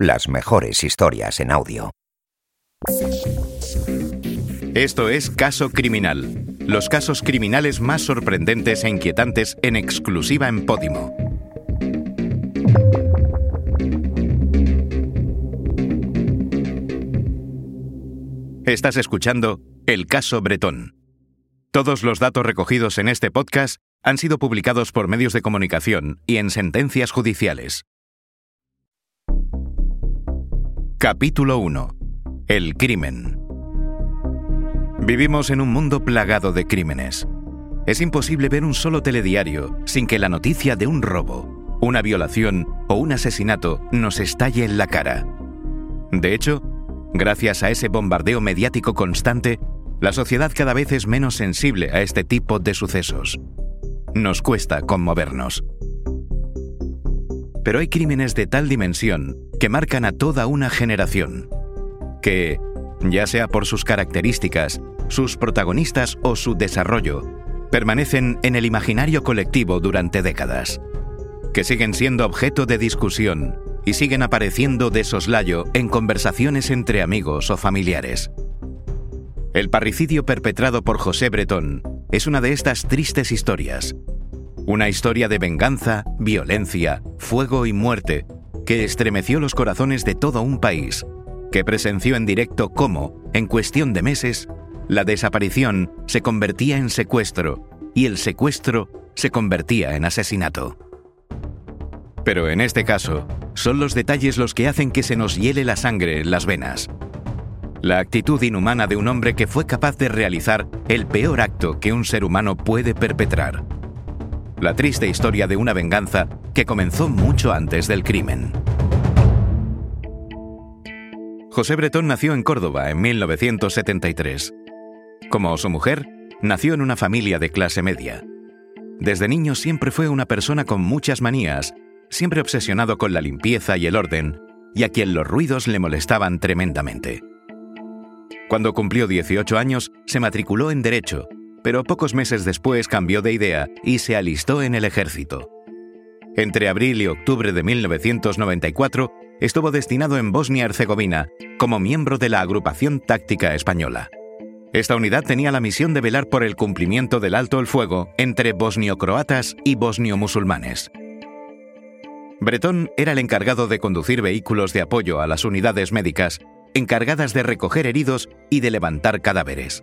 Las mejores historias en audio. Esto es Caso Criminal. Los casos criminales más sorprendentes e inquietantes en exclusiva en Podimo. Estás escuchando El Caso Bretón. Todos los datos recogidos en este podcast han sido publicados por medios de comunicación y en sentencias judiciales. Capítulo 1. El crimen. Vivimos en un mundo plagado de crímenes. Es imposible ver un solo telediario sin que la noticia de un robo, una violación o un asesinato nos estalle en la cara. De hecho, gracias a ese bombardeo mediático constante, la sociedad cada vez es menos sensible a este tipo de sucesos nos cuesta conmovernos. Pero hay crímenes de tal dimensión que marcan a toda una generación, que, ya sea por sus características, sus protagonistas o su desarrollo, permanecen en el imaginario colectivo durante décadas, que siguen siendo objeto de discusión y siguen apareciendo de soslayo en conversaciones entre amigos o familiares. El parricidio perpetrado por José Bretón es una de estas tristes historias. Una historia de venganza, violencia, fuego y muerte que estremeció los corazones de todo un país, que presenció en directo cómo, en cuestión de meses, la desaparición se convertía en secuestro y el secuestro se convertía en asesinato. Pero en este caso, son los detalles los que hacen que se nos hiele la sangre en las venas la actitud inhumana de un hombre que fue capaz de realizar el peor acto que un ser humano puede perpetrar. La triste historia de una venganza que comenzó mucho antes del crimen. José Bretón nació en Córdoba en 1973. Como su mujer, nació en una familia de clase media. Desde niño siempre fue una persona con muchas manías, siempre obsesionado con la limpieza y el orden, y a quien los ruidos le molestaban tremendamente. Cuando cumplió 18 años, se matriculó en Derecho, pero pocos meses después cambió de idea y se alistó en el ejército. Entre abril y octubre de 1994, estuvo destinado en Bosnia-Herzegovina como miembro de la Agrupación Táctica Española. Esta unidad tenía la misión de velar por el cumplimiento del alto el fuego entre bosnio-croatas y bosnio-musulmanes. Bretón era el encargado de conducir vehículos de apoyo a las unidades médicas encargadas de recoger heridos y de levantar cadáveres.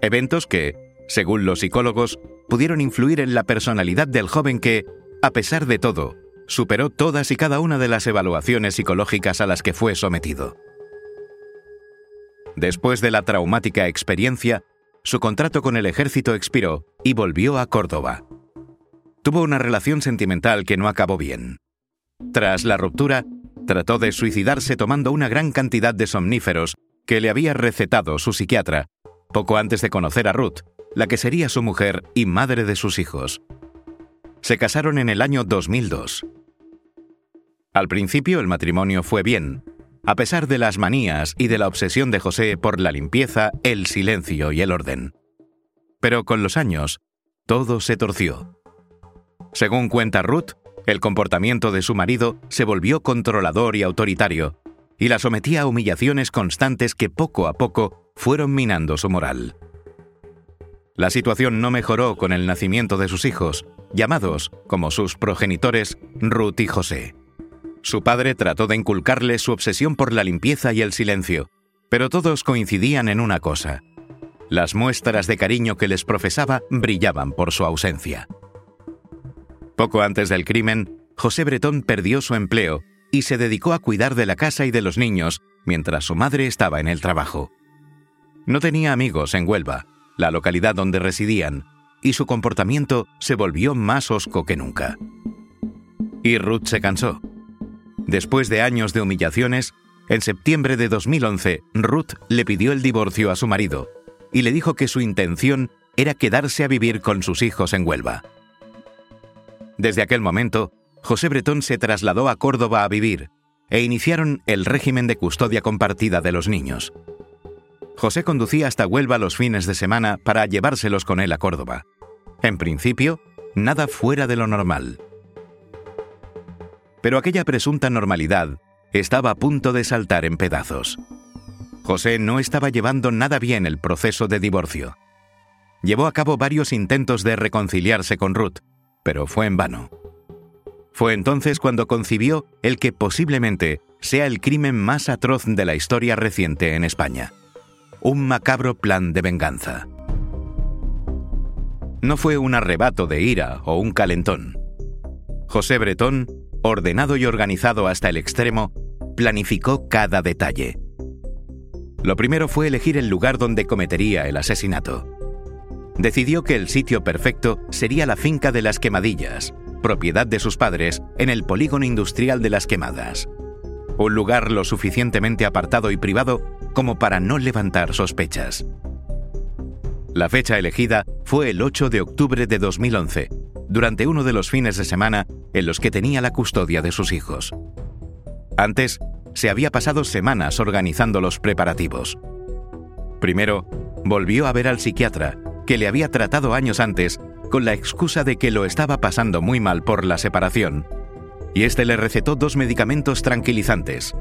Eventos que, según los psicólogos, pudieron influir en la personalidad del joven que, a pesar de todo, superó todas y cada una de las evaluaciones psicológicas a las que fue sometido. Después de la traumática experiencia, su contrato con el ejército expiró y volvió a Córdoba. Tuvo una relación sentimental que no acabó bien. Tras la ruptura, trató de suicidarse tomando una gran cantidad de somníferos que le había recetado su psiquiatra, poco antes de conocer a Ruth, la que sería su mujer y madre de sus hijos. Se casaron en el año 2002. Al principio el matrimonio fue bien, a pesar de las manías y de la obsesión de José por la limpieza, el silencio y el orden. Pero con los años, todo se torció. Según cuenta Ruth, el comportamiento de su marido se volvió controlador y autoritario, y la sometía a humillaciones constantes que poco a poco fueron minando su moral. La situación no mejoró con el nacimiento de sus hijos, llamados, como sus progenitores, Ruth y José. Su padre trató de inculcarles su obsesión por la limpieza y el silencio, pero todos coincidían en una cosa. Las muestras de cariño que les profesaba brillaban por su ausencia. Poco antes del crimen, José Bretón perdió su empleo y se dedicó a cuidar de la casa y de los niños mientras su madre estaba en el trabajo. No tenía amigos en Huelva, la localidad donde residían, y su comportamiento se volvió más hosco que nunca. Y Ruth se cansó. Después de años de humillaciones, en septiembre de 2011, Ruth le pidió el divorcio a su marido y le dijo que su intención era quedarse a vivir con sus hijos en Huelva. Desde aquel momento, José Bretón se trasladó a Córdoba a vivir e iniciaron el régimen de custodia compartida de los niños. José conducía hasta Huelva los fines de semana para llevárselos con él a Córdoba. En principio, nada fuera de lo normal. Pero aquella presunta normalidad estaba a punto de saltar en pedazos. José no estaba llevando nada bien el proceso de divorcio. Llevó a cabo varios intentos de reconciliarse con Ruth, pero fue en vano. Fue entonces cuando concibió el que posiblemente sea el crimen más atroz de la historia reciente en España. Un macabro plan de venganza. No fue un arrebato de ira o un calentón. José Bretón, ordenado y organizado hasta el extremo, planificó cada detalle. Lo primero fue elegir el lugar donde cometería el asesinato. Decidió que el sitio perfecto sería la finca de las quemadillas, propiedad de sus padres, en el polígono industrial de las quemadas. Un lugar lo suficientemente apartado y privado como para no levantar sospechas. La fecha elegida fue el 8 de octubre de 2011, durante uno de los fines de semana en los que tenía la custodia de sus hijos. Antes, se había pasado semanas organizando los preparativos. Primero, volvió a ver al psiquiatra, que le había tratado años antes con la excusa de que lo estaba pasando muy mal por la separación, y este le recetó dos medicamentos tranquilizantes,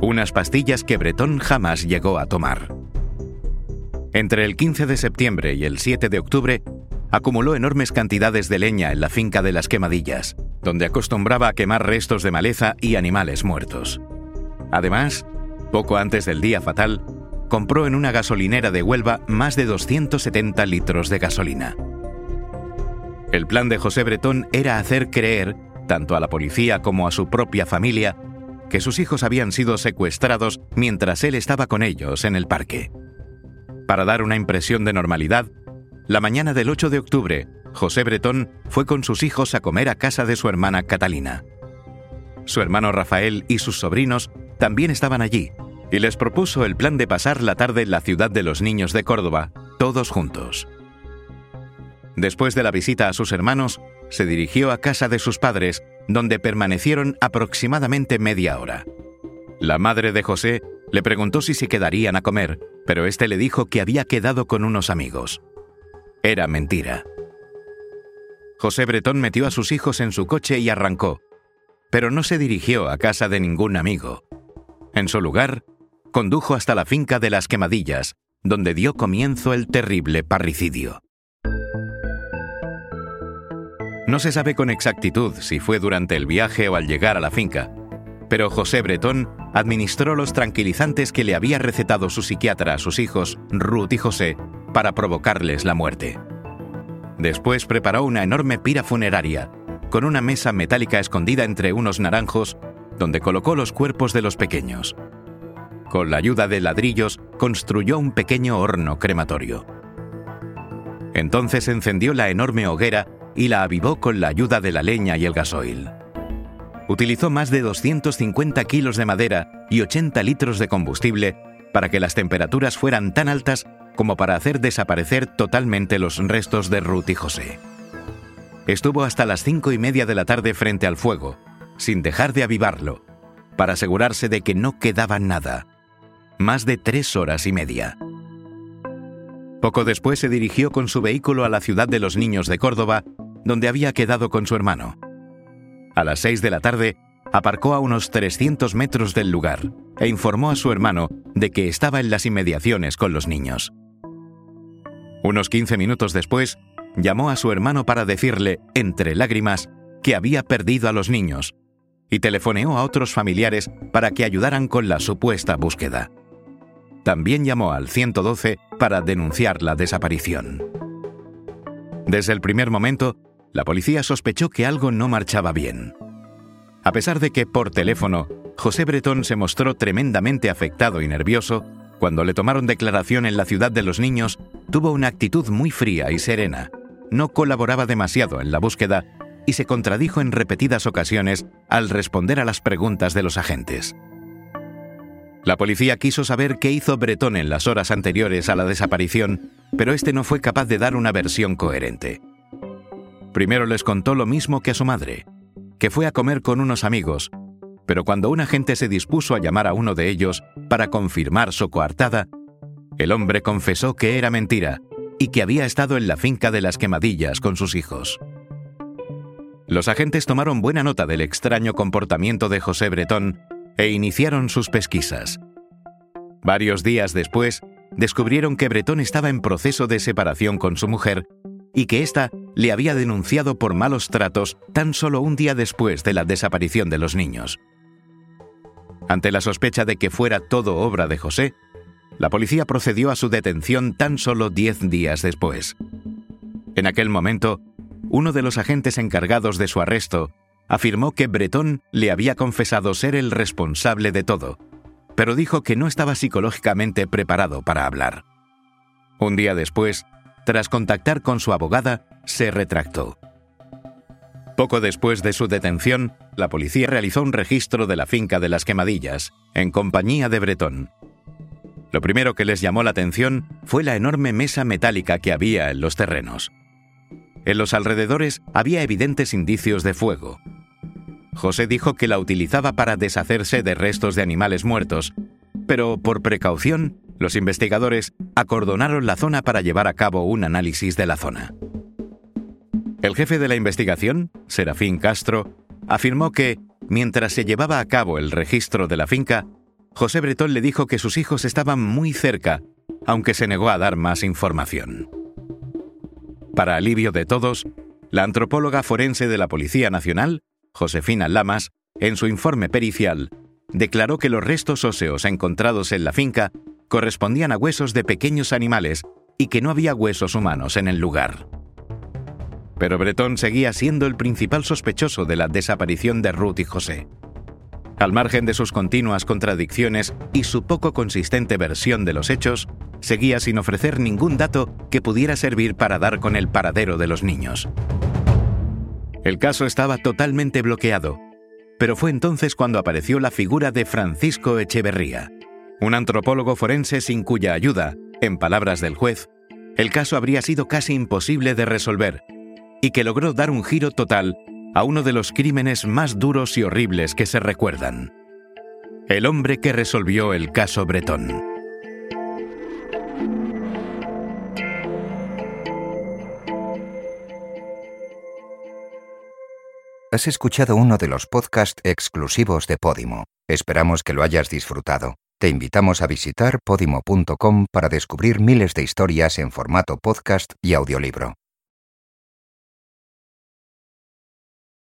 unas pastillas que Bretón jamás llegó a tomar. Entre el 15 de septiembre y el 7 de octubre, acumuló enormes cantidades de leña en la finca de las quemadillas, donde acostumbraba a quemar restos de maleza y animales muertos. Además, poco antes del día fatal, compró en una gasolinera de Huelva más de 270 litros de gasolina. El plan de José Bretón era hacer creer, tanto a la policía como a su propia familia, que sus hijos habían sido secuestrados mientras él estaba con ellos en el parque. Para dar una impresión de normalidad, la mañana del 8 de octubre, José Bretón fue con sus hijos a comer a casa de su hermana Catalina. Su hermano Rafael y sus sobrinos también estaban allí, y les propuso el plan de pasar la tarde en la ciudad de los niños de Córdoba, todos juntos. Después de la visita a sus hermanos, se dirigió a casa de sus padres, donde permanecieron aproximadamente media hora. La madre de José le preguntó si se quedarían a comer, pero éste le dijo que había quedado con unos amigos. Era mentira. José Bretón metió a sus hijos en su coche y arrancó, pero no se dirigió a casa de ningún amigo. En su lugar, condujo hasta la finca de las quemadillas, donde dio comienzo el terrible parricidio. No se sabe con exactitud si fue durante el viaje o al llegar a la finca, pero José Bretón administró los tranquilizantes que le había recetado su psiquiatra a sus hijos, Ruth y José, para provocarles la muerte. Después preparó una enorme pira funeraria, con una mesa metálica escondida entre unos naranjos, donde colocó los cuerpos de los pequeños. Con la ayuda de ladrillos, construyó un pequeño horno crematorio. Entonces encendió la enorme hoguera y la avivó con la ayuda de la leña y el gasoil. Utilizó más de 250 kilos de madera y 80 litros de combustible para que las temperaturas fueran tan altas como para hacer desaparecer totalmente los restos de Ruth y José. Estuvo hasta las cinco y media de la tarde frente al fuego, sin dejar de avivarlo, para asegurarse de que no quedaba nada. Más de tres horas y media. Poco después se dirigió con su vehículo a la ciudad de los niños de Córdoba donde había quedado con su hermano. A las seis de la tarde, aparcó a unos 300 metros del lugar e informó a su hermano de que estaba en las inmediaciones con los niños. Unos 15 minutos después, llamó a su hermano para decirle, entre lágrimas, que había perdido a los niños y telefoneó a otros familiares para que ayudaran con la supuesta búsqueda. También llamó al 112 para denunciar la desaparición. Desde el primer momento, la policía sospechó que algo no marchaba bien. A pesar de que por teléfono José Bretón se mostró tremendamente afectado y nervioso, cuando le tomaron declaración en la ciudad de los niños, tuvo una actitud muy fría y serena. No colaboraba demasiado en la búsqueda y se contradijo en repetidas ocasiones al responder a las preguntas de los agentes. La policía quiso saber qué hizo Bretón en las horas anteriores a la desaparición, pero este no fue capaz de dar una versión coherente. Primero les contó lo mismo que a su madre, que fue a comer con unos amigos, pero cuando un agente se dispuso a llamar a uno de ellos para confirmar su coartada, el hombre confesó que era mentira y que había estado en la finca de las quemadillas con sus hijos. Los agentes tomaron buena nota del extraño comportamiento de José Bretón e iniciaron sus pesquisas. Varios días después, descubrieron que Bretón estaba en proceso de separación con su mujer y que ésta le había denunciado por malos tratos tan solo un día después de la desaparición de los niños. Ante la sospecha de que fuera todo obra de José, la policía procedió a su detención tan solo diez días después. En aquel momento, uno de los agentes encargados de su arresto afirmó que Bretón le había confesado ser el responsable de todo, pero dijo que no estaba psicológicamente preparado para hablar. Un día después, tras contactar con su abogada, se retractó. Poco después de su detención, la policía realizó un registro de la finca de las quemadillas, en compañía de Bretón. Lo primero que les llamó la atención fue la enorme mesa metálica que había en los terrenos. En los alrededores había evidentes indicios de fuego. José dijo que la utilizaba para deshacerse de restos de animales muertos, pero por precaución los investigadores acordonaron la zona para llevar a cabo un análisis de la zona. El jefe de la investigación, Serafín Castro, afirmó que, mientras se llevaba a cabo el registro de la finca, José Bretón le dijo que sus hijos estaban muy cerca, aunque se negó a dar más información. Para alivio de todos, la antropóloga forense de la Policía Nacional, Josefina Lamas, en su informe pericial, declaró que los restos óseos encontrados en la finca correspondían a huesos de pequeños animales y que no había huesos humanos en el lugar. Pero Bretón seguía siendo el principal sospechoso de la desaparición de Ruth y José. Al margen de sus continuas contradicciones y su poco consistente versión de los hechos, seguía sin ofrecer ningún dato que pudiera servir para dar con el paradero de los niños. El caso estaba totalmente bloqueado, pero fue entonces cuando apareció la figura de Francisco Echeverría, un antropólogo forense sin cuya ayuda, en palabras del juez, el caso habría sido casi imposible de resolver y que logró dar un giro total a uno de los crímenes más duros y horribles que se recuerdan. El hombre que resolvió el caso Bretón. Has escuchado uno de los podcasts exclusivos de Podimo. Esperamos que lo hayas disfrutado. Te invitamos a visitar podimo.com para descubrir miles de historias en formato podcast y audiolibro.